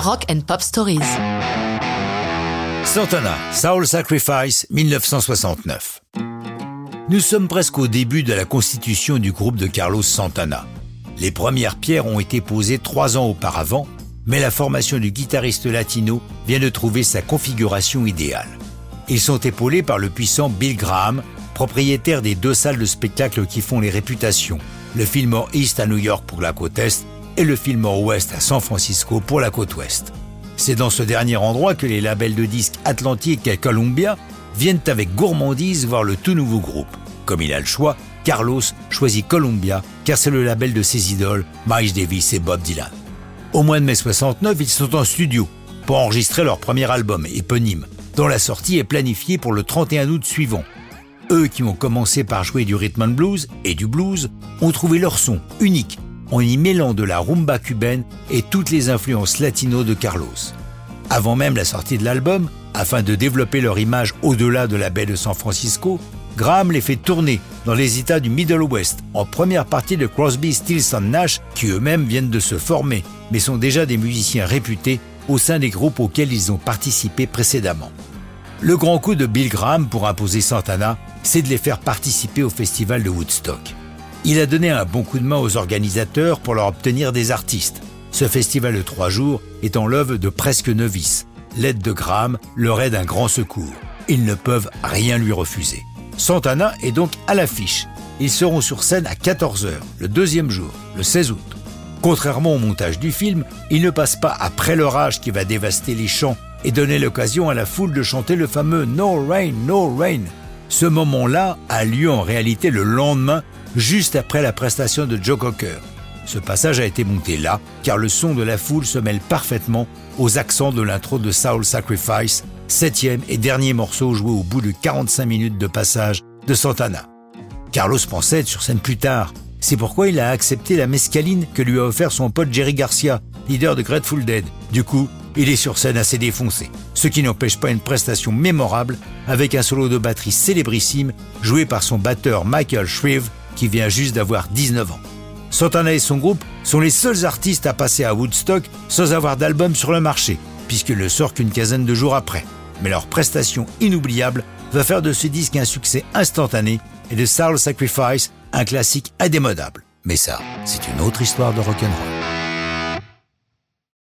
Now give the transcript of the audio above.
Rock and Pop Stories. Santana, Soul Sacrifice, 1969. Nous sommes presque au début de la constitution du groupe de Carlos Santana. Les premières pierres ont été posées trois ans auparavant, mais la formation du guitariste latino vient de trouver sa configuration idéale. Ils sont épaulés par le puissant Bill Graham, propriétaire des deux salles de spectacle qui font les réputations, le Fillmore East à New York pour la côte Est et le Fillmore West à San Francisco pour la côte Ouest. C'est dans ce dernier endroit que les labels de disques Atlantique et Columbia viennent avec gourmandise voir le tout nouveau groupe. Comme il a le choix, Carlos choisit Columbia car c'est le label de ses idoles, Miles Davis et Bob Dylan. Au mois de mai 69, ils sont en studio pour enregistrer leur premier album éponyme, dont la sortie est planifiée pour le 31 août suivant. Eux qui ont commencé par jouer du rhythm and blues et du blues ont trouvé leur son unique en y mêlant de la rumba cubaine et toutes les influences latino de Carlos. Avant même la sortie de l'album, afin de développer leur image au-delà de la baie de San Francisco, Graham les fait tourner dans les États du Middle West, en première partie de Crosby, Stills Nash, qui eux-mêmes viennent de se former, mais sont déjà des musiciens réputés au sein des groupes auxquels ils ont participé précédemment. Le grand coup de Bill Graham pour imposer Santana, c'est de les faire participer au festival de Woodstock. Il a donné un bon coup de main aux organisateurs pour leur obtenir des artistes. Ce festival de trois jours étant l'œuvre de presque novices. L'aide de Graham leur est d'un grand secours. Ils ne peuvent rien lui refuser. Santana est donc à l'affiche. Ils seront sur scène à 14h, le deuxième jour, le 16 août. Contrairement au montage du film, il ne passe pas après l'orage qui va dévaster les champs et donner l'occasion à la foule de chanter le fameux No Rain, No Rain. Ce moment-là a lieu en réalité le lendemain juste après la prestation de Joe Cocker. Ce passage a été monté là, car le son de la foule se mêle parfaitement aux accents de l'intro de Soul Sacrifice, septième et dernier morceau joué au bout de 45 minutes de passage de Santana. Carlos pensait être sur scène plus tard. C'est pourquoi il a accepté la mescaline que lui a offert son pote Jerry Garcia, leader de Grateful Dead. Du coup, il est sur scène assez défoncé, ce qui n'empêche pas une prestation mémorable avec un solo de batterie célébrissime joué par son batteur Michael Shreve qui vient juste d'avoir 19 ans. Santana et son groupe sont les seuls artistes à passer à Woodstock sans avoir d'album sur le marché, puisqu'ils ne sortent qu'une quinzaine de jours après. Mais leur prestation inoubliable va faire de ce disque un succès instantané et de Soul Sacrifice un classique indémodable. Mais ça, c'est une autre histoire de rock'n'roll.